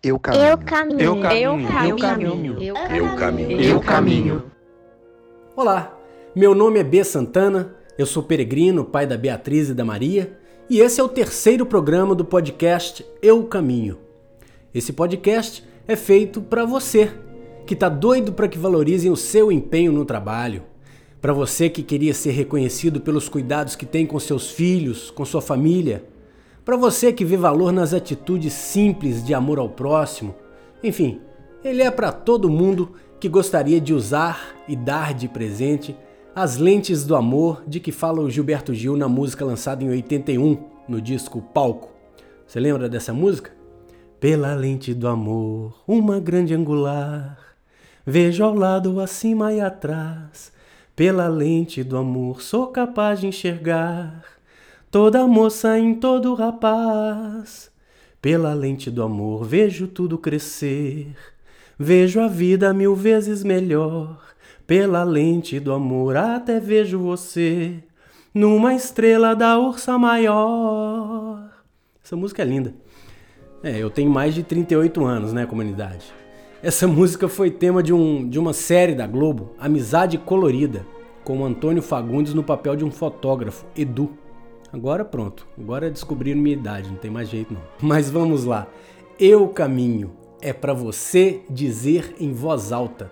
Eu caminho. Eu caminho. Eu caminho. Eu caminho. Eu caminho. Eu caminho. Olá, meu nome é B. Santana, eu sou peregrino, pai da Beatriz e da Maria, e esse é o terceiro programa do podcast Eu Caminho. Esse podcast é feito para você, que tá doido para que valorizem o seu empenho no trabalho, para você que queria ser reconhecido pelos cuidados que tem com seus filhos, com sua família, para você que vê valor nas atitudes simples de amor ao próximo. Enfim, ele é para todo mundo que gostaria de usar e dar de presente as lentes do amor de que fala o Gilberto Gil na música lançada em 81, no disco Palco. Você lembra dessa música? Pela lente do amor, uma grande angular, vejo ao lado, acima e atrás. Pela lente do amor, sou capaz de enxergar toda moça em todo rapaz. Pela lente do amor, vejo tudo crescer. Vejo a vida mil vezes melhor. Pela lente do amor, até vejo você numa estrela da ursa maior. Essa música é linda. É, eu tenho mais de 38 anos, né, comunidade? Essa música foi tema de, um, de uma série da Globo, Amizade Colorida, com Antônio Fagundes no papel de um fotógrafo, Edu. Agora pronto, agora descobriram minha idade, não tem mais jeito não. Mas vamos lá. Eu caminho é para você dizer em voz alta.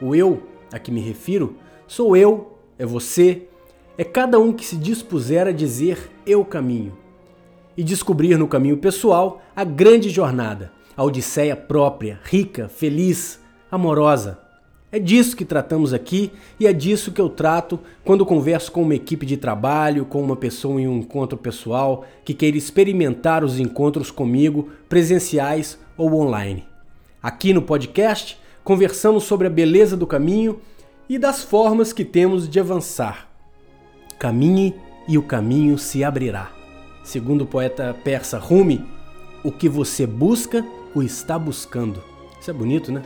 O eu a que me refiro sou eu, é você, é cada um que se dispuser a dizer eu caminho e descobrir no caminho pessoal a grande jornada, a odisseia própria, rica, feliz, amorosa. É disso que tratamos aqui e é disso que eu trato quando converso com uma equipe de trabalho, com uma pessoa em um encontro pessoal que queira experimentar os encontros comigo, presenciais ou online. Aqui no podcast, conversamos sobre a beleza do caminho e das formas que temos de avançar. Caminhe e o caminho se abrirá. Segundo o poeta persa Rumi, o que você busca, o está buscando. Isso é bonito, né?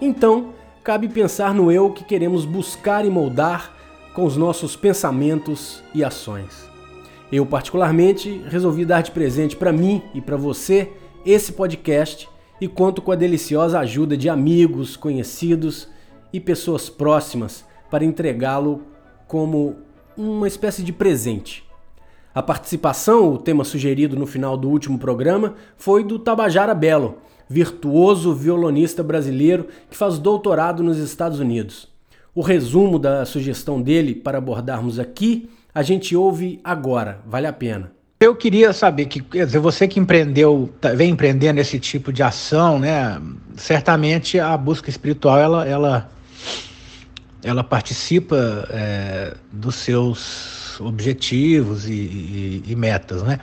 Então, cabe pensar no eu que queremos buscar e moldar com os nossos pensamentos e ações. Eu, particularmente, resolvi dar de presente para mim e para você esse podcast e conto com a deliciosa ajuda de amigos, conhecidos e pessoas próximas para entregá-lo como uma espécie de presente. A participação, o tema sugerido no final do último programa, foi do Tabajara Belo, virtuoso violonista brasileiro que faz doutorado nos Estados Unidos. O resumo da sugestão dele para abordarmos aqui, a gente ouve agora, vale a pena. Eu queria saber que, quer dizer, você que empreendeu, tá- vem empreendendo esse tipo de ação, né? Certamente a busca espiritual ela, ela, ela participa é, dos seus objetivos e, e- e metas, né?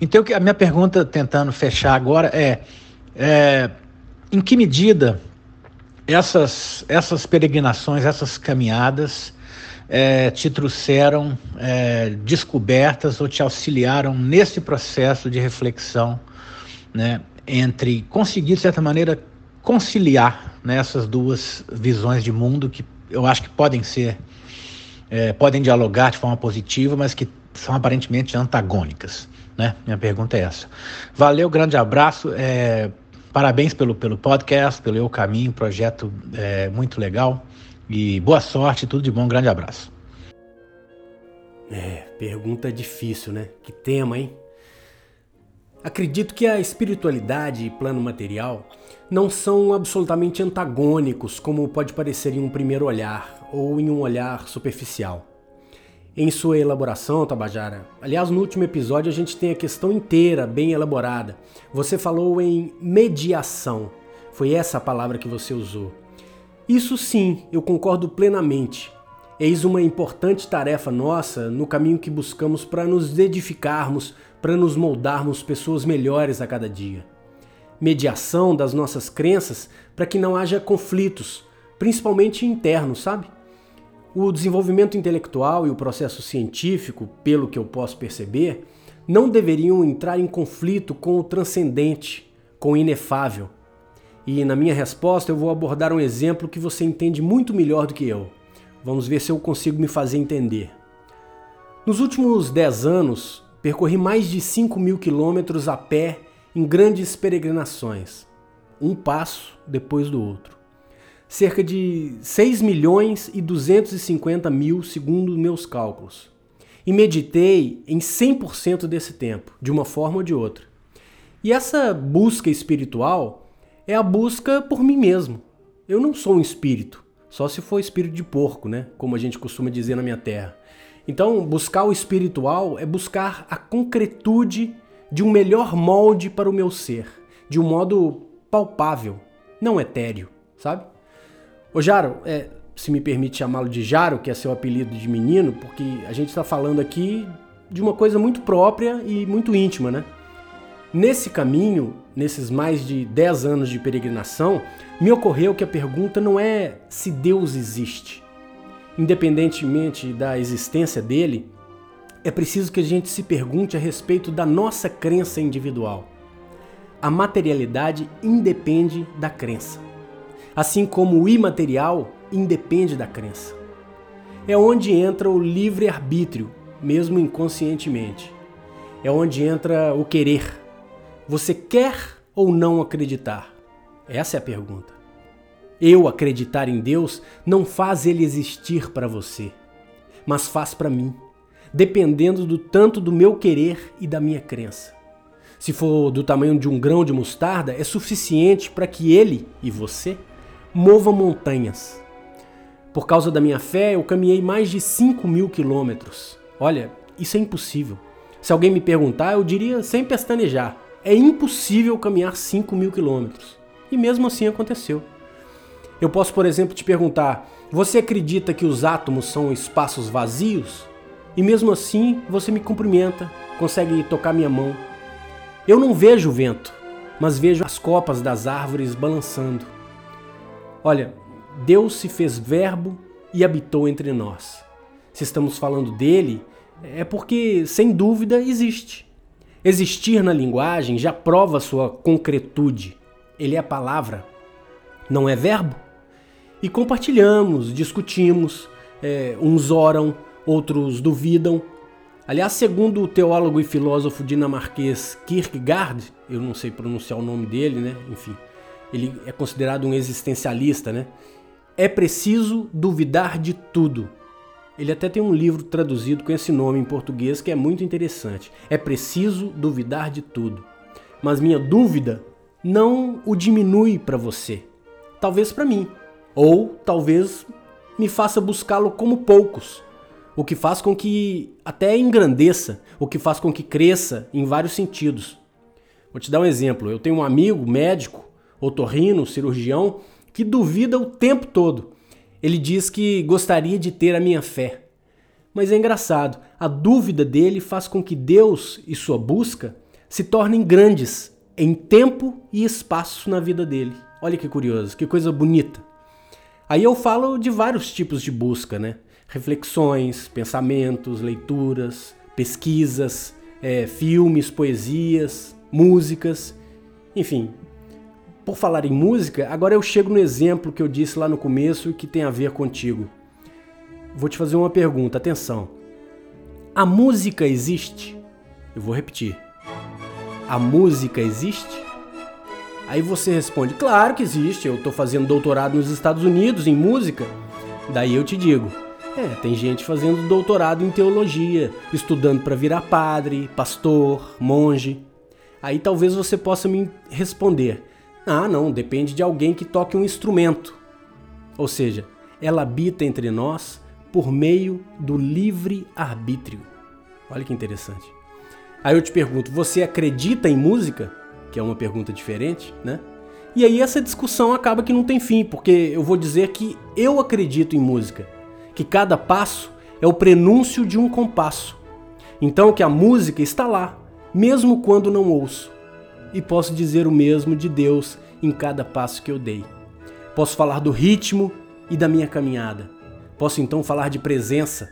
Então a minha pergunta, tentando fechar agora, é, é em que medida essas, essas peregrinações, essas caminhadas eh, te trouxeram eh, descobertas ou te auxiliaram nesse processo de reflexão, né, entre conseguir, de certa maneira, conciliar né, essas duas visões de mundo que eu acho que podem ser, eh, podem dialogar de forma positiva, mas que são aparentemente antagônicas. Né? Minha pergunta é essa. Valeu, grande abraço. eh, Parabéns pelo, pelo podcast, pelo Eu Caminho, projeto é, muito legal. E boa sorte, tudo de bom, grande abraço. É, pergunta difícil, né? Que tema, hein? Acredito que a espiritualidade e plano material não são absolutamente antagônicos, como pode parecer em um primeiro olhar ou em um olhar superficial. Em sua elaboração, Tabajara, aliás, no último episódio a gente tem a questão inteira bem elaborada. Você falou em mediação. Foi essa a palavra que você usou. Isso sim, eu concordo plenamente. Eis uma importante tarefa nossa no caminho que buscamos para nos edificarmos, para nos moldarmos pessoas melhores a cada dia. Mediação das nossas crenças para que não haja conflitos, principalmente internos, sabe? O desenvolvimento intelectual e o processo científico, pelo que eu posso perceber, não deveriam entrar em conflito com o transcendente, com o inefável. E na minha resposta eu vou abordar um exemplo que você entende muito melhor do que eu. Vamos ver se eu consigo me fazer entender. Nos últimos 10 anos, percorri mais de 5 mil quilômetros a pé em grandes peregrinações. um passo depois do outro. Cerca de 6 milhões e 250 mil, segundo meus cálculos. E meditei em 100% desse tempo, de uma forma ou de outra. E essa busca espiritual é a busca por mim mesmo. Eu não sou um espírito, só se for espírito de porco, né? Como a gente costuma dizer na minha terra. Então, buscar o espiritual é buscar a concretude de um melhor molde para o meu ser, de um modo palpável, não etéreo, sabe? Ô Jaro, é, se me permite chamá-lo de Jaro, que é seu apelido de menino, porque a gente está falando aqui de uma coisa muito própria e muito íntima, né? Nesse caminho, nesses mais de 10 anos de peregrinação, me ocorreu que a pergunta não é se Deus existe, independentemente da existência dele, é preciso que a gente se pergunte a respeito da nossa crença individual. A materialidade independe da crença, assim como o imaterial independe da crença. É onde entra o livre-arbítrio, mesmo inconscientemente. É onde entra o querer. Você quer ou não acreditar? Essa é a pergunta. Eu acreditar em Deus não faz ele existir para você, mas faz para mim, dependendo do tanto do meu querer e da minha crença. Se for do tamanho de um grão de mostarda, é suficiente para que ele e você movam montanhas. Por causa da minha fé, eu caminhei mais de 5 mil quilômetros. Olha, isso é impossível. Se alguém me perguntar, eu diria sem pestanejar: é impossível caminhar 5 mil quilômetros. E mesmo assim aconteceu. Eu posso, por exemplo, te perguntar: você acredita que os átomos são espaços vazios? E mesmo assim você me cumprimenta, consegue tocar minha mão. Eu não vejo o vento, mas vejo as copas das árvores balançando. Olha, Deus se fez verbo e habitou entre nós. Se estamos falando dele, é porque, sem dúvida, existe. Existir na linguagem já prova sua concretude. Ele é palavra, não é verbo? e compartilhamos, discutimos, é, uns oram, outros duvidam. Aliás, segundo o teólogo e filósofo dinamarquês Kierkegaard, eu não sei pronunciar o nome dele, né? Enfim, ele é considerado um existencialista, né? É preciso duvidar de tudo. Ele até tem um livro traduzido com esse nome em português que é muito interessante. É preciso duvidar de tudo. Mas minha dúvida não o diminui para você. Talvez para mim. Ou talvez me faça buscá-lo como poucos, o que faz com que até engrandeça, o que faz com que cresça em vários sentidos. Vou te dar um exemplo. Eu tenho um amigo médico, otorrino, cirurgião, que duvida o tempo todo. Ele diz que gostaria de ter a minha fé. Mas é engraçado, a dúvida dele faz com que Deus e sua busca se tornem grandes em tempo e espaço na vida dele. Olha que curioso, que coisa bonita. Aí eu falo de vários tipos de busca, né? Reflexões, pensamentos, leituras, pesquisas, é, filmes, poesias, músicas, enfim. Por falar em música, agora eu chego no exemplo que eu disse lá no começo que tem a ver contigo. Vou te fazer uma pergunta, atenção. A música existe? Eu vou repetir. A música existe? Aí você responde: Claro que existe, eu estou fazendo doutorado nos Estados Unidos em música. Daí eu te digo: É, tem gente fazendo doutorado em teologia, estudando para virar padre, pastor, monge. Aí talvez você possa me responder: Ah, não, depende de alguém que toque um instrumento. Ou seja, ela habita entre nós por meio do livre arbítrio. Olha que interessante. Aí eu te pergunto: você acredita em música? que é uma pergunta diferente, né? E aí essa discussão acaba que não tem fim, porque eu vou dizer que eu acredito em música, que cada passo é o prenúncio de um compasso. Então que a música está lá, mesmo quando não ouço. E posso dizer o mesmo de Deus em cada passo que eu dei. Posso falar do ritmo e da minha caminhada. Posso então falar de presença,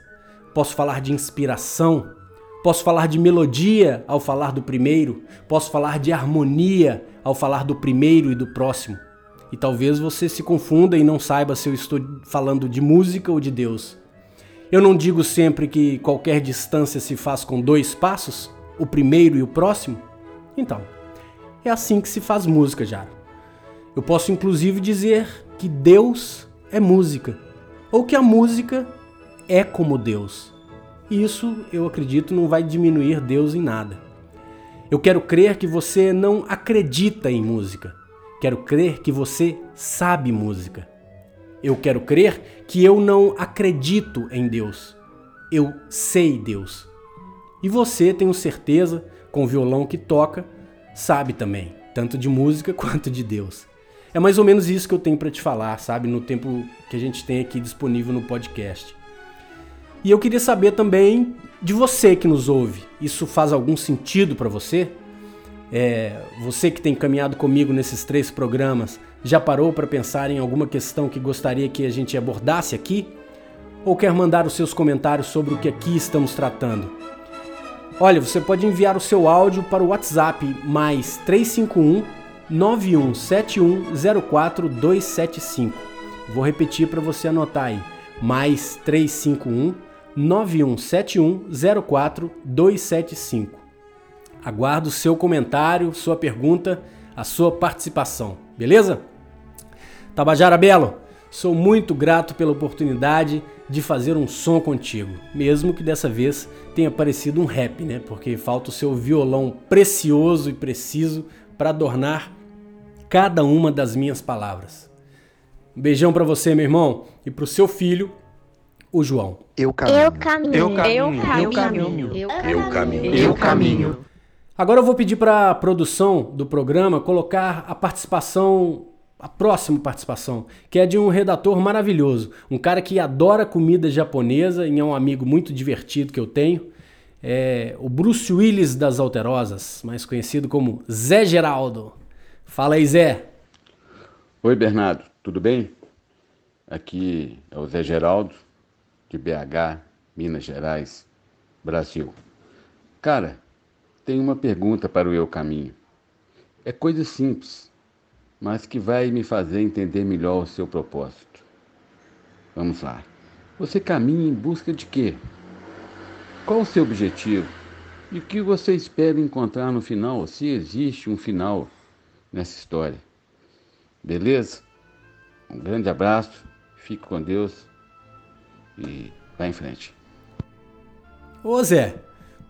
posso falar de inspiração, Posso falar de melodia ao falar do primeiro, posso falar de harmonia ao falar do primeiro e do próximo. E talvez você se confunda e não saiba se eu estou falando de música ou de Deus. Eu não digo sempre que qualquer distância se faz com dois passos, o primeiro e o próximo? Então, é assim que se faz música, Jaro. Eu posso inclusive dizer que Deus é música, ou que a música é como Deus. Isso, eu acredito, não vai diminuir Deus em nada. Eu quero crer que você não acredita em música. Quero crer que você sabe música. Eu quero crer que eu não acredito em Deus. Eu sei Deus. E você, tenho certeza, com o violão que toca, sabe também, tanto de música quanto de Deus. É mais ou menos isso que eu tenho para te falar, sabe, no tempo que a gente tem aqui disponível no podcast. E eu queria saber também de você que nos ouve. Isso faz algum sentido para você? É, você que tem caminhado comigo nesses três programas, já parou para pensar em alguma questão que gostaria que a gente abordasse aqui? Ou quer mandar os seus comentários sobre o que aqui estamos tratando? Olha, você pode enviar o seu áudio para o WhatsApp mais 351 917104 Vou repetir para você anotar aí. Mais 351 9171 Aguardo o seu comentário, sua pergunta, a sua participação, beleza? Tabajara Belo, sou muito grato pela oportunidade de fazer um som contigo, mesmo que dessa vez tenha parecido um rap, né? Porque falta o seu violão precioso e preciso para adornar cada uma das minhas palavras. Um beijão para você, meu irmão, e para o seu filho, o João. Eu caminho. Eu caminho. Eu caminho. Eu caminho. Eu caminho. Eu caminho. Agora eu vou pedir para a produção do programa colocar a participação, a próxima participação, que é de um redator maravilhoso, um cara que adora comida japonesa e é um amigo muito divertido que eu tenho. É o Bruce Willis das Alterosas, mais conhecido como Zé Geraldo. Fala aí, Zé. Oi, Bernardo, tudo bem? Aqui é o Zé Geraldo, de BH, Minas Gerais, Brasil. Cara, tenho uma pergunta para o Eu Caminho. É coisa simples, mas que vai me fazer entender melhor o seu propósito. Vamos lá. Você caminha em busca de quê? Qual o seu objetivo? E o que você espera encontrar no final, se existe um final nessa história? Beleza? Um grande abraço, fique com Deus e vai em frente. Ô Zé,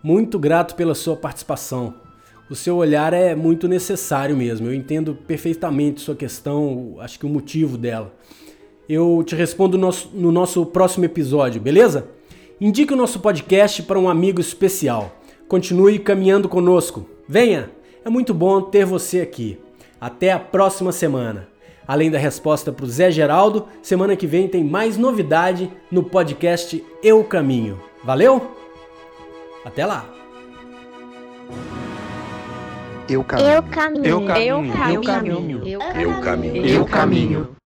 muito grato pela sua participação. O seu olhar é muito necessário mesmo. Eu entendo perfeitamente sua questão, acho que o motivo dela. Eu te respondo no nosso, no nosso próximo episódio, beleza? Indique o nosso podcast para um amigo especial. Continue caminhando conosco. Venha! É muito bom ter você aqui. Até a próxima semana. Além da resposta para o Zé Geraldo, semana que vem tem mais novidade no podcast Eu Caminho. Valeu? Até lá! Eu caminho. Eu caminho. Eu caminho. Eu caminho. Eu caminho. Eu caminho. Eu caminho.